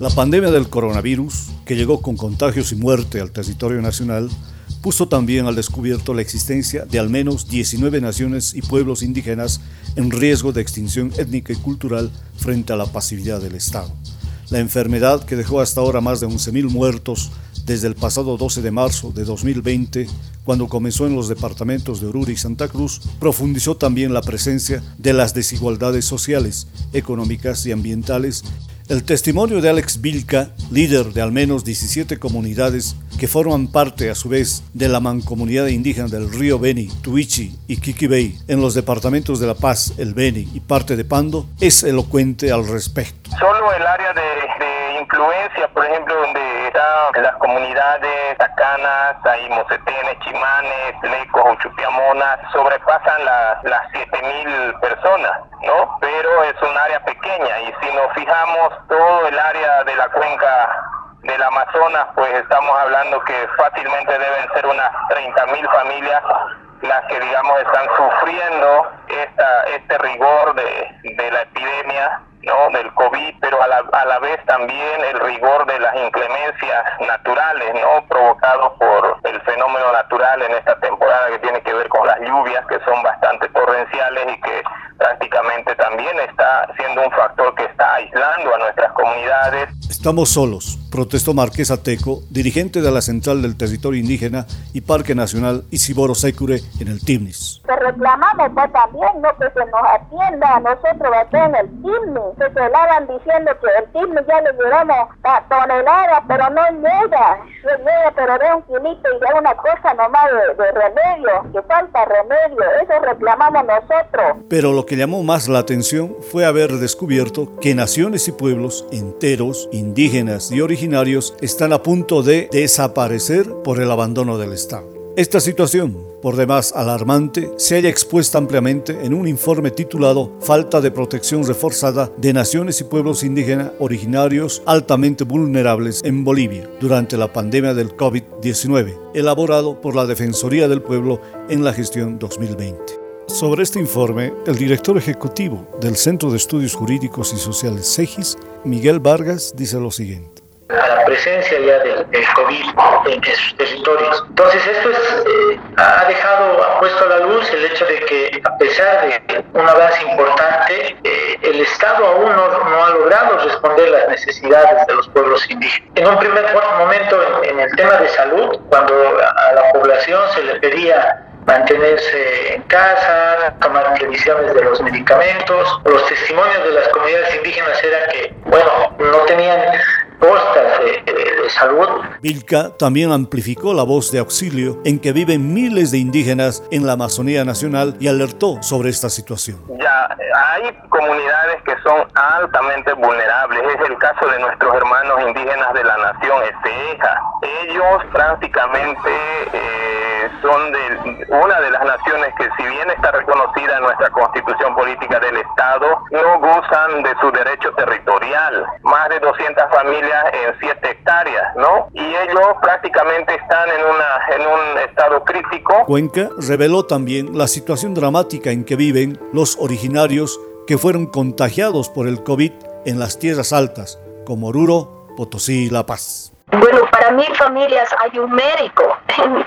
La pandemia del coronavirus, que llegó con contagios y muerte al territorio nacional, puso también al descubierto la existencia de al menos 19 naciones y pueblos indígenas en riesgo de extinción étnica y cultural frente a la pasividad del Estado. La enfermedad que dejó hasta ahora más de 11.000 muertos desde el pasado 12 de marzo de 2020, cuando comenzó en los departamentos de Oruro y Santa Cruz, profundizó también la presencia de las desigualdades sociales, económicas y ambientales el testimonio de Alex Vilca, líder de al menos 17 comunidades que forman parte a su vez de la mancomunidad indígena del río Beni, Tuichi y Kikibey en los departamentos de La Paz, El Beni y parte de Pando, es elocuente al respecto. Solo el área de, influencia, por ejemplo, donde las comunidades tacanas, hay mocetenes, chimanes, lecos, uchupiamonas, sobrepasan las, las 7.000 personas, ¿no? Pero es un área pequeña y si nos fijamos todo el área de la cuenca del Amazonas, pues estamos hablando que fácilmente deben ser unas 30.000 familias las que digamos están sufriendo esta, este rigor de, de la epidemia ¿no? del COVID, pero a la, a la vez también el rigor de las inclemencias naturales, ¿no? provocados por el fenómeno natural en esta temporada que tiene que ver con las lluvias que son bastante torrenciales y que prácticamente también está siendo un factor que está aislando a nuestras comunidades. Estamos solos, protestó Marqués Ateco, dirigente de la Central del Territorio Indígena y Parque Nacional Isiboro Secure en el Timnis. Reclamamos pues, también no que se nos atienda a nosotros acá en el Timnis, que se lavan diciendo que el Timnis ya le llevamos a tonelada, pero no llega, llega pero de un kilito y de una cosa nomás de, de remedio, que falta remedio, eso reclamamos nosotros. Pero lo que llamó más la atención fue haber descubierto que naciones y pueblos enteros, indígenas y originarios están a punto de desaparecer por el abandono del Estado. Esta situación, por demás alarmante, se haya expuesto ampliamente en un informe titulado Falta de protección reforzada de naciones y pueblos indígenas originarios altamente vulnerables en Bolivia durante la pandemia del COVID-19, elaborado por la Defensoría del Pueblo en la gestión 2020. Sobre este informe, el director ejecutivo del Centro de Estudios Jurídicos y Sociales CEGIS, Miguel Vargas, dice lo siguiente. A la presencia ya del, COVID en esos territorios. Entonces, esto eh, ha dejado, ha puesto a la luz el hecho de que, a pesar de un avance importante, eh, el Estado aún no, ha logrado responder las necesidades de los pueblos indígenas. En un primer momento, en el tema de salud, cuando a la población se le pedía mantenerse en casa, tomar previsiones de los medicamentos. Los testimonios de las comunidades indígenas era que, bueno, no tenían costas de, de, salud. Vilca también amplificó la voz de auxilio en que viven miles de indígenas en la Amazonía Nacional y alertó sobre esta situación. Ya hay comunidades que son altamente vulnerables. Es el caso de nuestros hermanos indígenas de la nación Esteja. Ellos prácticamente eh, son de una de las naciones que si bien está reconocida en nuestra constitución política del Estado, no gozan de su derecho territorial. Más de 200 familias en 7 hectáreas, ¿no? Y ellos prácticamente están en, una, en un estado crítico. Cuenca reveló también la situación dramática en que viven los originarios que fueron contagiados por el COVID en las tierras altas, como Oruro, Potosí y La Paz. Bueno, mí familias hay un médico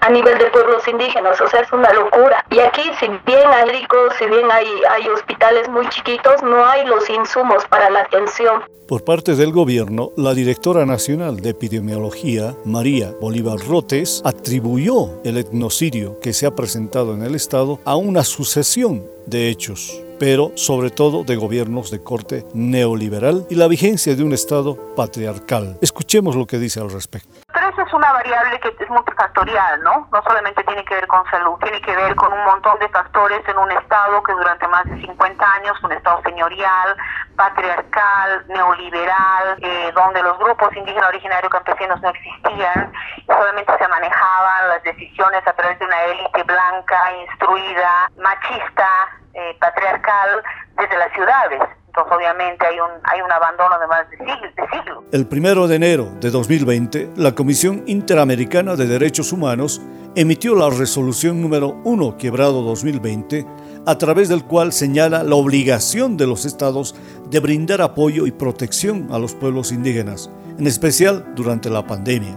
a nivel de pueblos indígenas, o sea, es una locura. Y aquí, si bien hay médicos, si bien hay, hay hospitales muy chiquitos, no hay los insumos para la atención. Por parte del gobierno, la directora nacional de epidemiología, María Bolívar Rotes, atribuyó el etnocidio que se ha presentado en el Estado a una sucesión de hechos pero sobre todo de gobiernos de corte neoliberal y la vigencia de un Estado patriarcal. Escuchemos lo que dice al respecto. Eso es una variable que es multifactorial, ¿no? No solamente tiene que ver con salud, tiene que ver con un montón de factores en un Estado que durante más de 50 años, un Estado señorial, patriarcal, neoliberal, eh, donde los grupos indígenas originarios campesinos no existían, solamente se manejaban las decisiones a través de una élite blanca, instruida, machista, eh, patriarcal desde las ciudades. Entonces, obviamente, hay un, hay un abandono de más de siglos, de siglos. El primero de enero de 2020, la Comisión Interamericana de Derechos Humanos emitió la resolución número 1 quebrado 2020, a través del cual señala la obligación de los estados de brindar apoyo y protección a los pueblos indígenas, en especial durante la pandemia.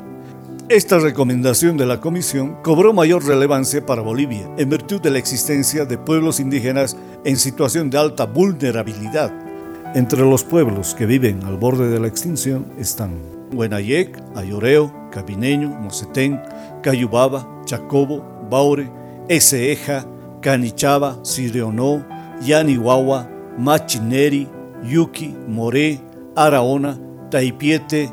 Esta recomendación de la Comisión cobró mayor relevancia para Bolivia en virtud de la existencia de pueblos indígenas en situación de alta vulnerabilidad. Entre los pueblos que viven al borde de la extinción están Huenayec, Ayoreo, Cabineño, Mocetén, Cayubaba, Chacobo, Baure, Eseja, Canichaba, Sirionó, Yanihuahua, Machineri, Yuki, Moré, Araona, Taipiete,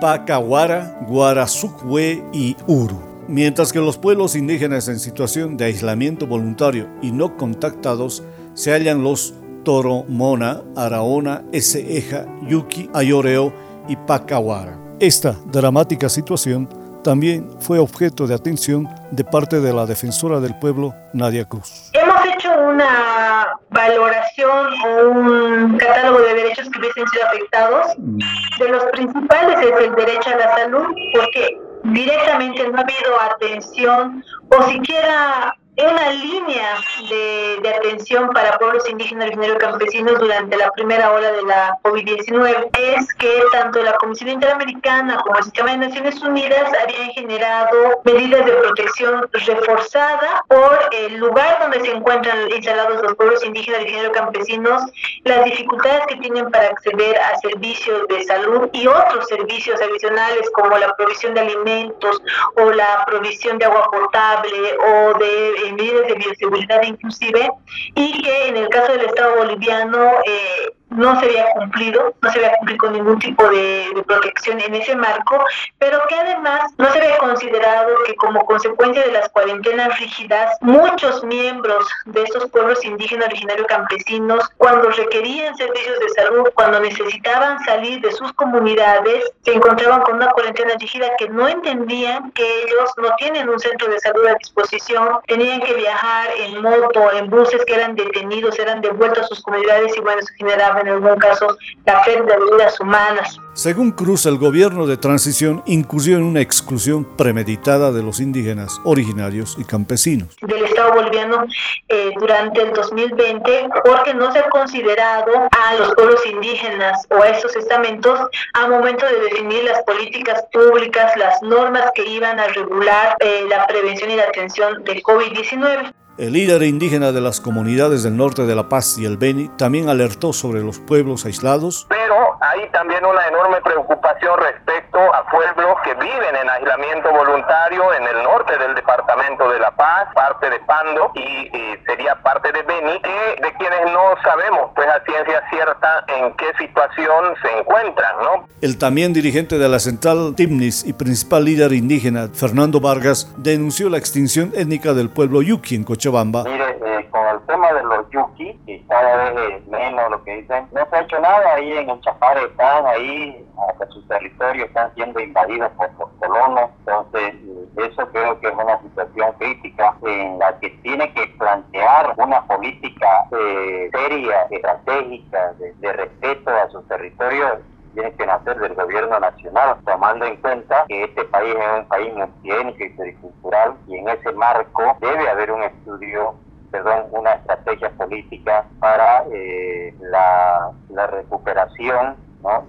Pacahuara, Guarazucue y Uru. Mientras que los pueblos indígenas en situación de aislamiento voluntario y no contactados se hallan los Toromona, Araona, Eseja, Yuki, Ayoreo y Pacahuara. Esta dramática situación también fue objeto de atención de parte de la defensora del pueblo, Nadia Cruz. Hemos hecho una valoración o un catálogo de derechos que hubiesen sido afectados. Mm. De los principales es el derecho a la salud, porque directamente no ha habido atención o siquiera una línea de, atención para pueblos indígenas originarios campesinos durante la primera ola de la COVID-19 es que tanto la Comisión Interamericana como el Sistema de Naciones Unidas habían generado medidas de protección reforzada por el lugar donde se encuentran instalados los pueblos indígenas originarios campesinos, las dificultades que tienen para acceder a servicios de salud y otros servicios adicionales como la provisión de alimentos o la provisión de agua potable o de medidas de bioseguridad inclusive, y que en el caso del Estado boliviano eh, no se había cumplido, no se había cumplido con ningún tipo de, protección en ese marco, pero que además no se había considerado que como consecuencia de las cuarentenas rígidas, muchos miembros de estos pueblos indígenas originarios campesinos, cuando requerían servicios de salud, cuando necesitaban salir de sus comunidades, se encontraban con una cuarentena rígida que no entendían que ellos no tienen un centro de salud a disposición, tenían que viajar en moto, en buses que eran detenidos, eran devueltos a sus comunidades y bueno, se generaba en algún caso la pérdida de vidas humanas. Según Cruz, el gobierno de transición incurrió en una exclusión premeditada de los indígenas originarios y campesinos. Del Estado boliviano eh, durante el 2020 porque no se ha considerado a los pueblos indígenas o a esos estamentos a momento de definir las políticas públicas, las normas que iban a regular eh, la prevención y la atención del COVID-19. El líder indígena de las comunidades del norte de La Paz y el Beni también alertó sobre los pueblos aislados. Pero hay también una enorme preocupación respecto a pueblos que viven en aislamiento voluntario en el norte del departamento de La Paz, parte de Pando y, sería parte de Beni, de quienes no sabemos pues a ciencia cierta en qué situación se encuentran, ¿no? El también dirigente de la central Timnis y principal líder indígena, Fernando Vargas, denunció la extinción étnica del pueblo Yuki en Cochabamba Mire, eh, con el tema de los yuki, que cada vez es menos lo que dicen, no se ha hecho nada ahí en el Chapare, están ahí, hasta sus territorios están siendo invadidos por los colonos, entonces eso creo que es una situación crítica en la que tiene que plantear una política eh, seria, estratégica, de, respeto a sus territorios tiene que nacer del gobierno nacional, tomando en cuenta que este país es un país multiétnico y pluricultural y en ese marco debe haber un estudio perdón, una estrategia política para eh, la, la recuperación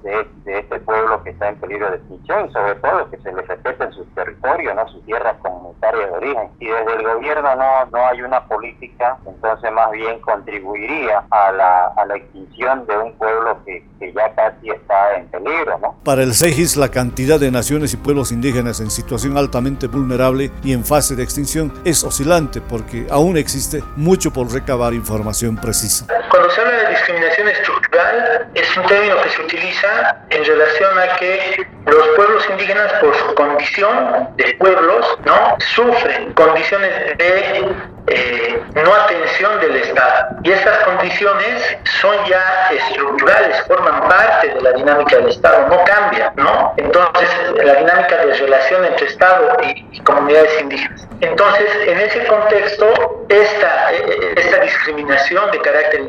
de, este pueblo que está en peligro de extinción y sobre todo que se les respeten sus territorios, ¿no? sus tierras comunitarias de origen. Y desde el gobierno no, no hay una política, entonces más bien contribuiría a la, a la extinción de un pueblo que, que ya casi está en peligro. ¿no? Para el CEGIS, la cantidad de naciones y pueblos indígenas en situación altamente vulnerable y en fase de extinción es oscilante porque aún existe mucho por recabar información precisa. Cuando se habla de discriminación estructural, es un término que se utiliza en relación a que los pueblos indígenas por su condición de pueblos no sufren condiciones de eh, no atención del Estado. Y estas condiciones son ya estructurales, forman parte de la dinámica del Estado, no cambian, ¿no? Entonces, la dinámica de relación entre Estado y, comunidades indígenas. Entonces, en ese contexto, esta, eh, esta discriminación de carácter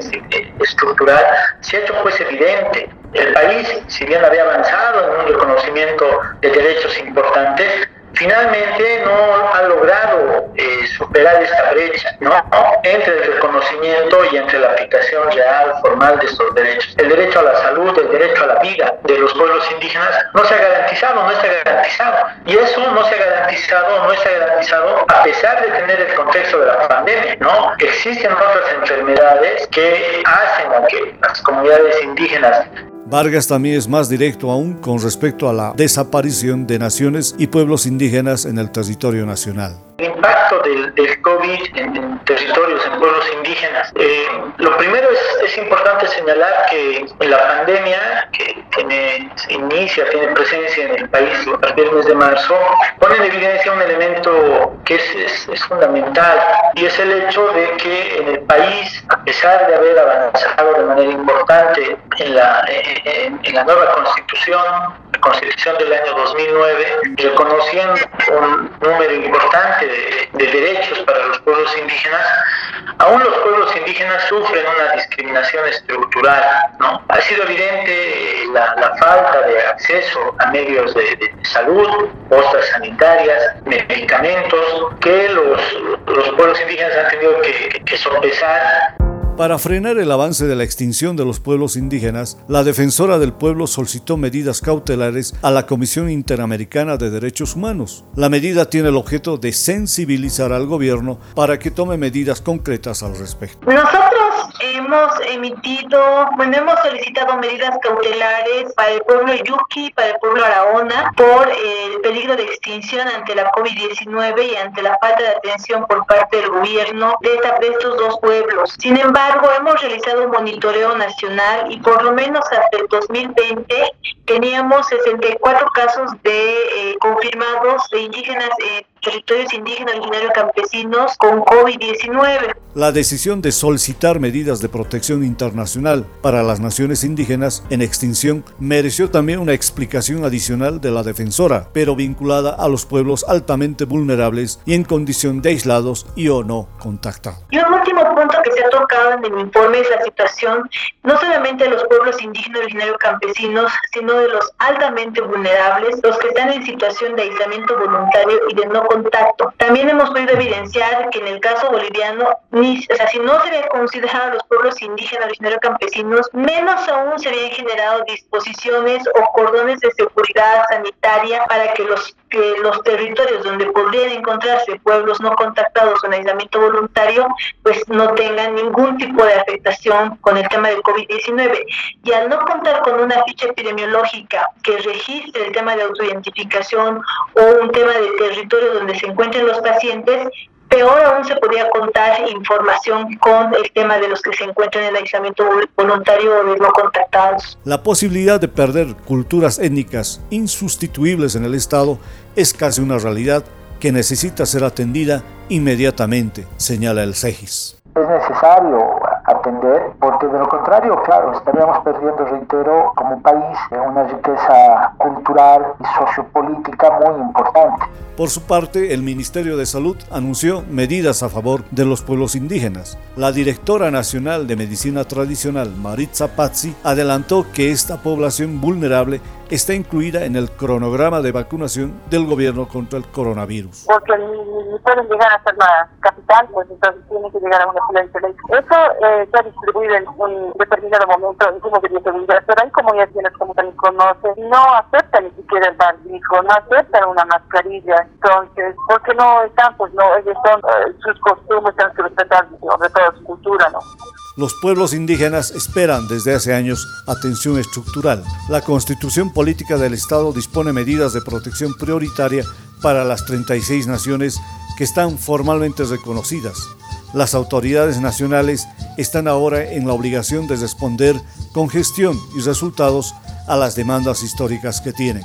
estructural se ha hecho pues evidente. El país, si bien había avanzado en un reconocimiento de derechos importantes, finalmente no ha logrado eh, superar esta brecha ¿no? entre el reconocimiento y entre la aplicación real, formal de estos derechos. El derecho a la salud, el derecho a la vida de los pueblos indígenas no se ha garantizado, no está garantizado. Y eso no se ha garantizado, no está garantizado a pesar de tener el contexto de la pandemia. ¿no? Existen otras enfermedades que hacen que las comunidades indígenas Vargas también es más directo aún con respecto a la desaparición de naciones y pueblos indígenas en el territorio nacional. El impacto del, COVID en, territorios, en pueblos indígenas. Eh, lo primero es, importante señalar que la pandemia que tiene, inicia, tiene presencia en el país a partir del mes de marzo, pone en evidencia un elemento que es, fundamental y es el hecho de que en el país, a pesar de haber avanzado de manera importante en la, nueva constitución, constitución del año 2009, reconociendo un número importante de, derechos para los pueblos indígenas, aún los pueblos indígenas sufren una discriminación estructural. ¿no? Ha sido evidente la, falta de acceso a medios de, salud, postas sanitarias, medicamentos, que los, los pueblos indígenas han tenido que, que sopesar para frenar el avance de la extinción de los pueblos indígenas, la defensora del pueblo solicitó medidas cautelares a la Comisión Interamericana de Derechos Humanos. La medida tiene el objeto de sensibilizar al gobierno para que tome medidas concretas al respecto. Hemos emitido, bueno, hemos solicitado medidas cautelares para el pueblo Yuki, para el pueblo Araona, por el peligro de extinción ante la COVID-19 y ante la falta de atención por parte del gobierno de estos dos pueblos. Sin embargo, hemos realizado un monitoreo nacional y por lo menos hasta el 2020 teníamos 64 casos de eh, confirmados de indígenas en territorios indígenas originarios campesinos con COVID-19. La decisión de solicitar medidas de protección internacional para las naciones indígenas en extinción mereció también una explicación adicional de la defensora, pero vinculada a los pueblos altamente vulnerables y en condición de aislados y o no contactados. Y un último punto que se ha tocado en el informe es la situación no solamente de los pueblos indígenas originarios campesinos, sino de los altamente vulnerables, los que están en situación de aislamiento voluntario y de no contacto. También hemos podido evidenciar que en el caso boliviano, ni, o sea, si no se habían considerado a los pueblos indígenas originarios campesinos, menos aún se habían generado disposiciones o cordones de seguridad sanitaria para que los que los territorios donde podrían encontrarse pueblos no contactados en aislamiento voluntario, pues no tengan ningún tipo de afectación con el tema del COVID-19. Y al no contar con una ficha epidemiológica que registre el tema de autoidentificación o un tema de territorio donde se encuentren los pacientes, Peor aún se podía contar información con el tema de los que se encuentran en el aislamiento voluntario o de no contactados. La posibilidad de perder culturas étnicas insustituibles en el Estado es casi una realidad que necesita ser atendida inmediatamente, señala el CEGIS. Es necesario atender, porque de lo contrario, claro, estaríamos perdiendo, reitero, como país una riqueza cultural y sociopolítica muy importante. Por su parte, el Ministerio de Salud anunció medidas a favor de los pueblos indígenas. La directora nacional de Medicina Tradicional, Maritza Pazzi, adelantó que esta población vulnerable está incluida en el cronograma de vacunación del gobierno contra el coronavirus. Porque ni pueden llegar a ser la capital, pues entonces tienen que llegar a una excelente Eso eh, se ha distribuido en un determinado momento en como de seguridad, pero hay comunidades como también conocen, no aceptan ni siquiera el barbijo, no aceptan una mascarilla, entonces, porque no están, pues no, ellos son, eh, sus costumbres, tienen que respetar sobre todo su cultura, ¿no? Los pueblos indígenas esperan desde hace años atención estructural. La constitución política del Estado dispone medidas de protección prioritaria para las 36 naciones que están formalmente reconocidas. Las autoridades nacionales están ahora en la obligación de responder con gestión y resultados a las demandas históricas que tienen.